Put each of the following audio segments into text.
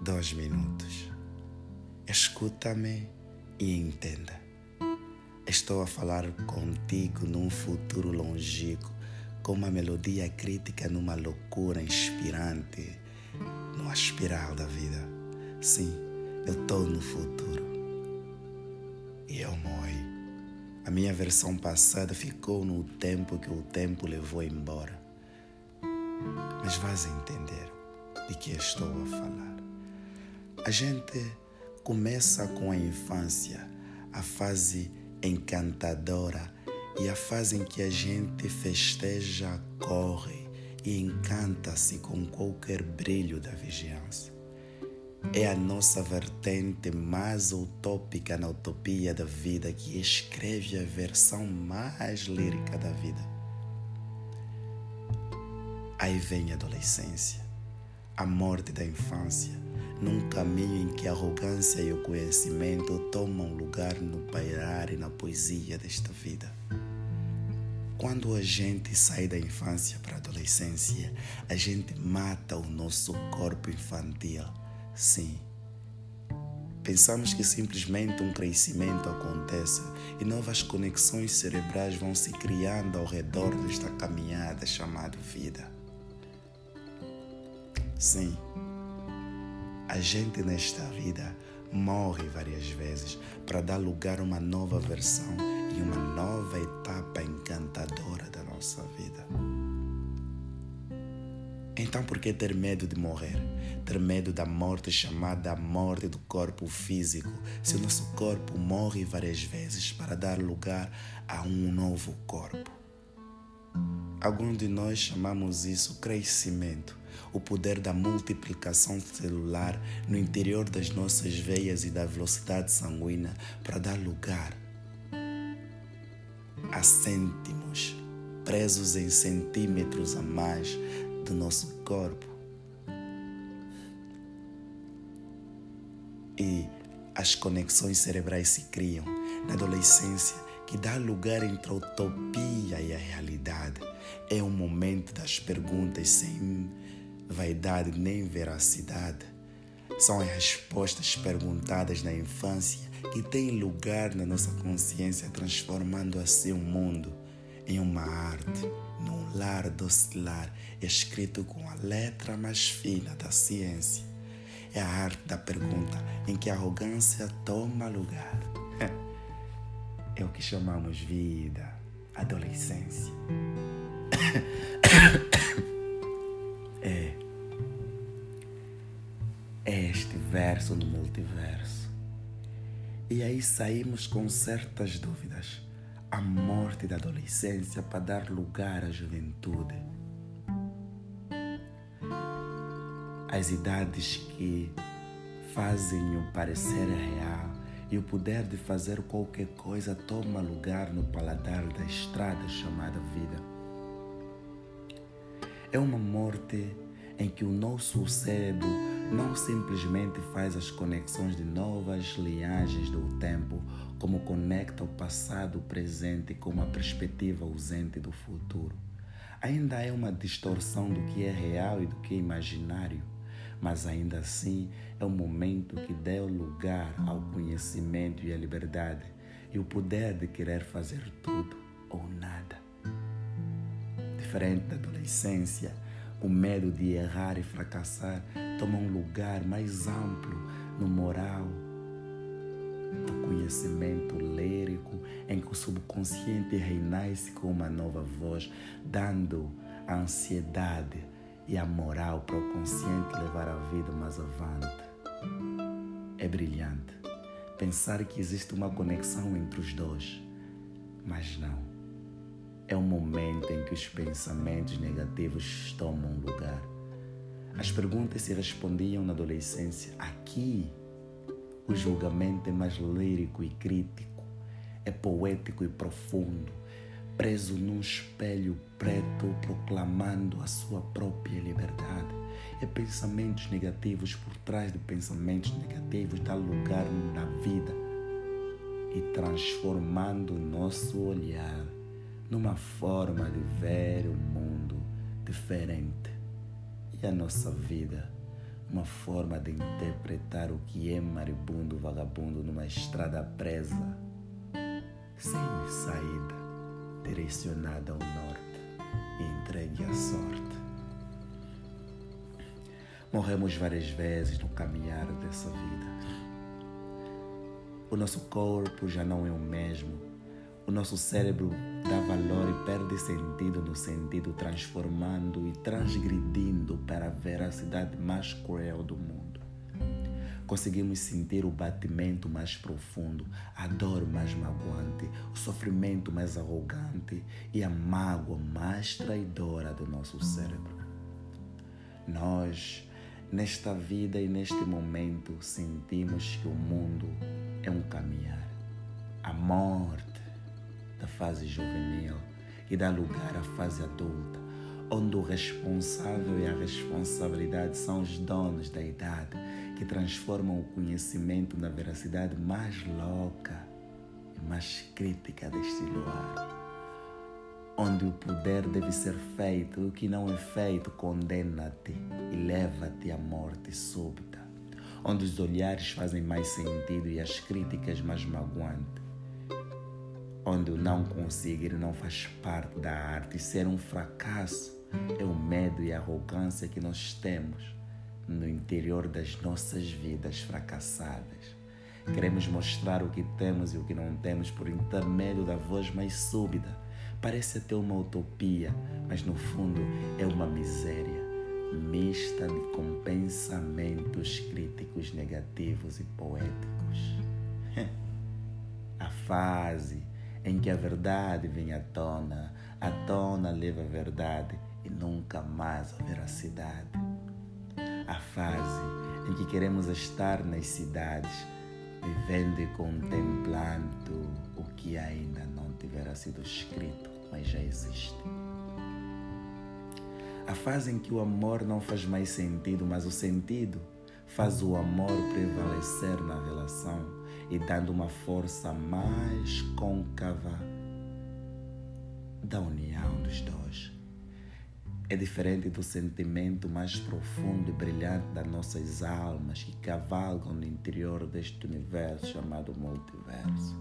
dois minutos. Escuta-me e entenda. Estou a falar contigo num futuro longínquo, com uma melodia crítica numa loucura inspirante, numa espiral da vida. Sim, eu estou no futuro. E eu morri. A minha versão passada ficou no tempo que o tempo levou embora. Mas vais entender de que estou a falar. A gente começa com a infância, a fase encantadora e a fase em que a gente festeja, corre e encanta-se com qualquer brilho da vigilança. É a nossa vertente mais utópica na utopia da vida que escreve a versão mais lírica da vida. Aí vem a adolescência, a morte da infância, num caminho em que a arrogância e o conhecimento tomam lugar no pairar e na poesia desta vida. Quando a gente sai da infância para a adolescência, a gente mata o nosso corpo infantil. Sim. Pensamos que simplesmente um crescimento acontece e novas conexões cerebrais vão se criando ao redor desta caminhada chamada vida. Sim a gente nesta vida morre várias vezes para dar lugar a uma nova versão e uma nova etapa encantadora da nossa vida. Então, por que ter medo de morrer? Ter medo da morte chamada morte do corpo físico, se o nosso corpo morre várias vezes para dar lugar a um novo corpo? Alguns de nós chamamos isso crescimento, o poder da multiplicação celular no interior das nossas veias e da velocidade sanguínea para dar lugar a cêntimos presos em centímetros a mais do nosso corpo. E as conexões cerebrais se criam na adolescência que dá lugar entre a utopia e a realidade. É o momento das perguntas sem vaidade nem veracidade. São as respostas perguntadas na infância que têm lugar na nossa consciência, transformando assim o mundo em uma arte, num lar docilar, escrito com a letra mais fina da ciência. É a arte da pergunta em que a arrogância toma lugar. É o que chamamos vida, adolescência. é. É este verso no multiverso. E aí saímos com certas dúvidas. A morte da adolescência para dar lugar à juventude. As idades que fazem o parecer real e o poder de fazer qualquer coisa toma lugar no paladar da estrada chamada vida. É uma morte em que o nosso cérebro não simplesmente faz as conexões de novas linhagens do tempo, como conecta o passado, o presente com uma perspectiva ausente do futuro. Ainda é uma distorção do que é real e do que é imaginário mas ainda assim é um momento que deu lugar ao conhecimento e à liberdade e o poder de querer fazer tudo ou nada. Diferente da adolescência, o medo de errar e fracassar toma um lugar mais amplo no moral do conhecimento lírico em que o subconsciente renasce com uma nova voz, dando a ansiedade e a moral para o consciente levar a vida mais avante. É brilhante pensar que existe uma conexão entre os dois, mas não. É o momento em que os pensamentos negativos tomam lugar. As perguntas se respondiam na adolescência. Aqui, o julgamento é mais lírico e crítico, é poético e profundo preso num espelho preto proclamando a sua própria liberdade. É pensamentos negativos por trás de pensamentos negativos dá lugar na vida e transformando o nosso olhar numa forma de ver o mundo diferente. E a nossa vida uma forma de interpretar o que é maribundo vagabundo numa estrada presa, sem saída, direcionada ao norte e entregue à sorte. Morremos várias vezes no caminhar dessa vida. O nosso corpo já não é o mesmo o nosso cérebro dá valor e perde sentido no sentido transformando e transgredindo para a veracidade mais cruel do mundo. Conseguimos sentir o batimento mais profundo, a dor mais magoante, o sofrimento mais arrogante e a mágoa mais traidora do nosso cérebro. Nós, nesta vida e neste momento, sentimos que o mundo é um caminhar. A morte da fase juvenil e dá lugar à fase adulta, onde o responsável e a responsabilidade são os donos da idade que transformam o conhecimento na veracidade mais louca e mais crítica deste luar. Onde o poder deve ser feito, o que não é feito condena-te e leva-te à morte súbita. Onde os olhares fazem mais sentido e as críticas mais magoantes onde o não conseguir não faz parte da arte ser um fracasso é o medo e a arrogância que nós temos no interior das nossas vidas fracassadas. Queremos mostrar o que temos e o que não temos por intermédio da voz mais súbita. Parece até uma utopia, mas no fundo é uma miséria mista de com pensamentos críticos negativos e poéticos. A fase em que a verdade vem à tona, a tona leva a verdade e nunca mais a veracidade. A fase em que queremos estar nas cidades, vivendo e contemplando o que ainda não tivera sido escrito, mas já existe. A fase em que o amor não faz mais sentido, mas o sentido faz o amor prevalecer na relação e dando uma força mais côncava da união dos dois. É diferente do sentimento mais profundo e brilhante das nossas almas que cavalgam no interior deste universo chamado multiverso.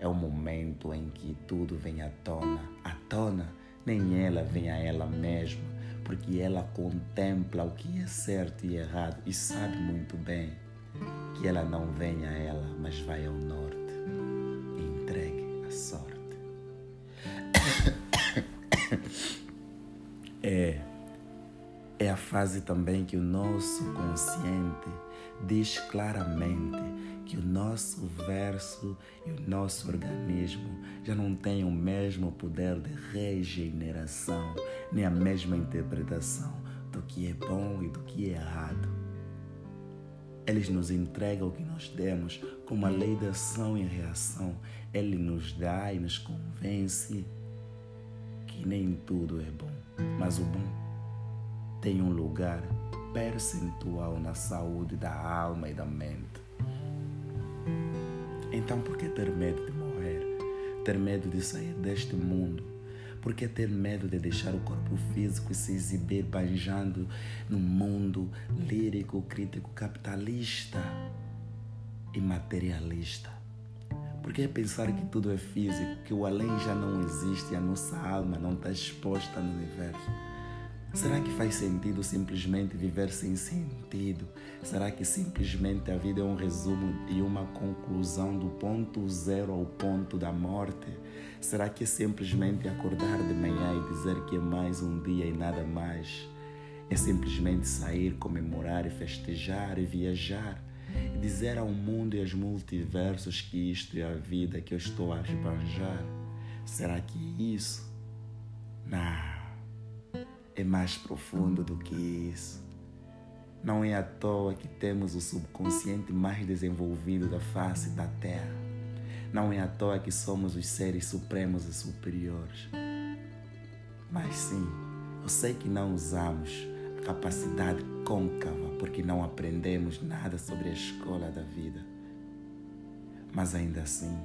É o momento em que tudo vem à tona. À tona, nem ela vem a ela mesma, porque ela contempla o que é certo e errado e sabe muito bem que ela não venha a ela, mas vai ao norte fase também que o nosso consciente diz claramente que o nosso verso e o nosso organismo já não têm o mesmo poder de regeneração, nem a mesma interpretação do que é bom e do que é errado. Eles nos entregam o que nós demos como a lei da ação e reação. Ele nos dá e nos convence que nem tudo é bom, mas o bom tem um lugar percentual na saúde da alma e da mente. Então, por que ter medo de morrer? Ter medo de sair deste mundo? Por que ter medo de deixar o corpo físico se exibir banjando no mundo lírico, crítico, capitalista e materialista? Por que pensar que tudo é físico, que o além já não existe e a nossa alma não está exposta no universo? Será que faz sentido simplesmente viver sem sentido? Será que simplesmente a vida é um resumo e uma conclusão do ponto zero ao ponto da morte? Será que é simplesmente acordar de manhã e dizer que é mais um dia e nada mais? É simplesmente sair, comemorar e festejar e viajar e dizer ao mundo e aos multiversos que isto é a vida que eu estou a esbanjar? Será que é isso? Não é mais profundo do que isso. Não é à toa que temos o subconsciente mais desenvolvido da face da Terra. Não é à toa que somos os seres supremos e superiores. Mas sim, eu sei que não usamos a capacidade côncava porque não aprendemos nada sobre a escola da vida. Mas ainda assim,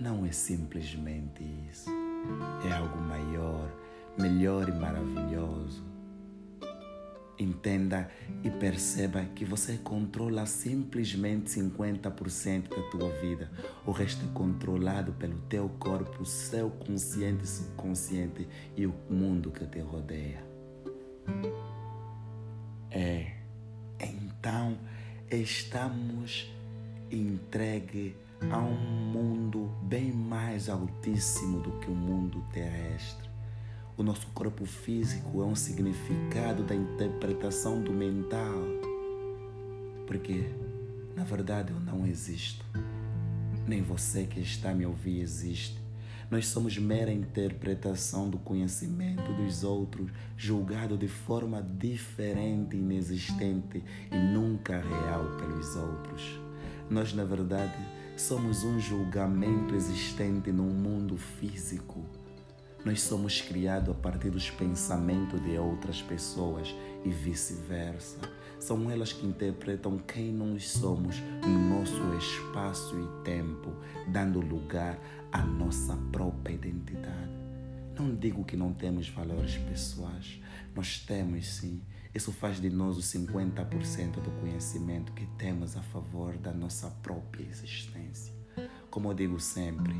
não é simplesmente isso. É algo maior melhor e maravilhoso. Entenda e perceba que você controla simplesmente 50% da tua vida. O resto é controlado pelo teu corpo, seu consciente e subconsciente e o mundo que te rodeia. É. Então, estamos entregue a um mundo bem mais altíssimo do que o mundo terrestre. O nosso corpo físico é um significado da interpretação do mental. Porque, na verdade, eu não existo. Nem você que está me ouvir existe. Nós somos mera interpretação do conhecimento dos outros, julgado de forma diferente, inexistente e nunca real pelos outros. Nós, na verdade, somos um julgamento existente num mundo físico nós somos criados a partir dos pensamentos de outras pessoas e vice-versa. São elas que interpretam quem nós somos no nosso espaço e tempo, dando lugar à nossa própria identidade. Não digo que não temos valores pessoais, nós temos sim. Isso faz de nós os 50% do conhecimento que temos a favor da nossa própria existência. Como eu digo sempre,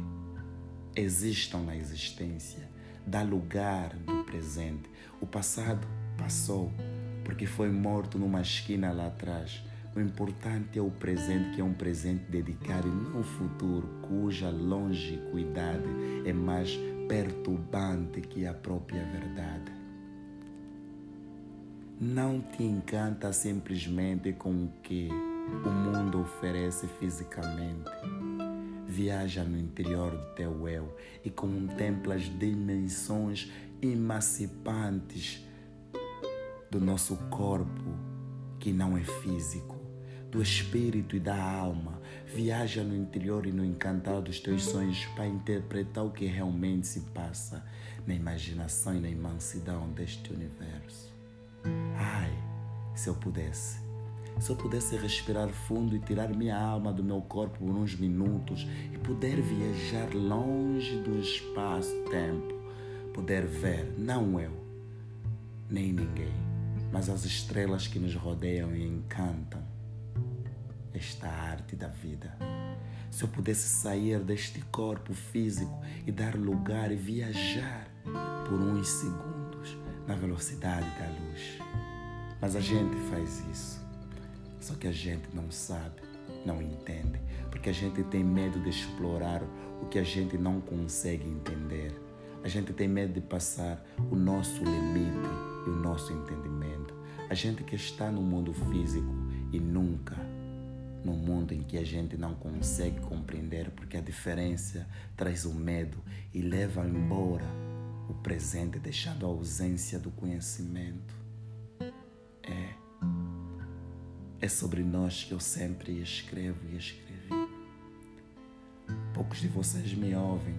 existam na existência, dá lugar do presente. O passado passou, porque foi morto numa esquina lá atrás. O importante é o presente, que é um presente dedicado e não o futuro, cuja longevidade é mais perturbante que a própria verdade. Não te encanta simplesmente com o que o mundo oferece fisicamente viaja no interior do teu eu e contempla as dimensões emancipantes do nosso corpo, que não é físico, do espírito e da alma. Viaja no interior e no encantar dos teus sonhos para interpretar o que realmente se passa na imaginação e na imensidão deste universo. Ai, se eu pudesse se eu pudesse respirar fundo e tirar minha alma do meu corpo por uns minutos e poder viajar longe do espaço-tempo, poder ver, não eu, nem ninguém, mas as estrelas que nos rodeiam e encantam esta arte da vida. Se eu pudesse sair deste corpo físico e dar lugar e viajar por uns segundos na velocidade da luz. Mas a gente faz isso só que a gente não sabe, não entende, porque a gente tem medo de explorar o que a gente não consegue entender. A gente tem medo de passar o nosso limite e o nosso entendimento. A gente que está no mundo físico e nunca no mundo em que a gente não consegue compreender, porque a diferença traz o medo e leva embora o presente, deixando a ausência do conhecimento. É. É sobre nós que eu sempre escrevo e escrevi. Poucos de vocês me ouvem,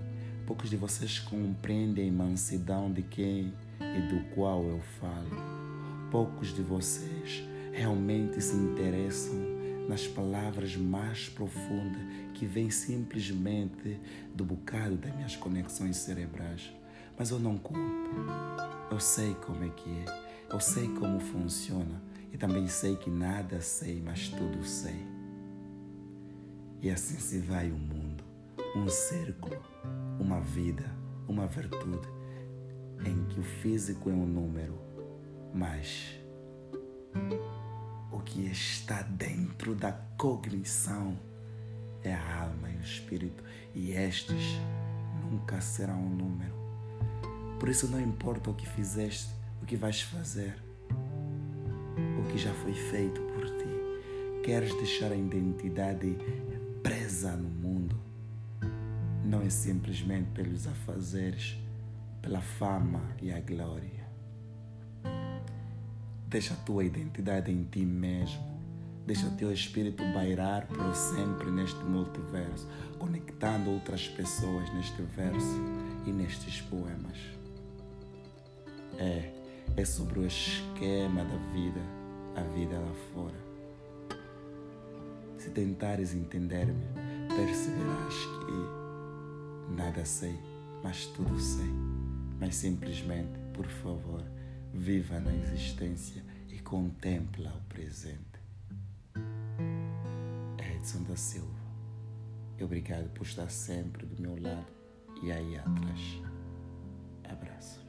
poucos de vocês compreendem a imensidão de quem e do qual eu falo. Poucos de vocês realmente se interessam nas palavras mais profundas que vêm simplesmente do bocado das minhas conexões cerebrais. Mas eu não culpo. Eu sei como é que é. Eu sei como funciona e também sei que nada sei, mas tudo sei. E assim se vai o mundo, um círculo, uma vida, uma virtude, em que o físico é um número, mas o que está dentro da cognição é a alma e o espírito, e estes nunca serão um número. Por isso não importa o que fizeste, o que vais fazer que já foi feito por ti. Queres deixar a identidade presa no mundo? Não é simplesmente pelos afazeres, pela fama e a glória. Deixa a tua identidade em ti mesmo. Deixa o teu espírito bailar por sempre neste multiverso, conectando outras pessoas neste verso e nestes poemas. É, é sobre o esquema da vida a vida lá fora. Se tentares entender-me, perceberás que nada sei, mas tudo sei. Mas simplesmente, por favor, viva na existência e contempla o presente. Edson da Silva. Obrigado por estar sempre do meu lado e aí atrás. Abraço.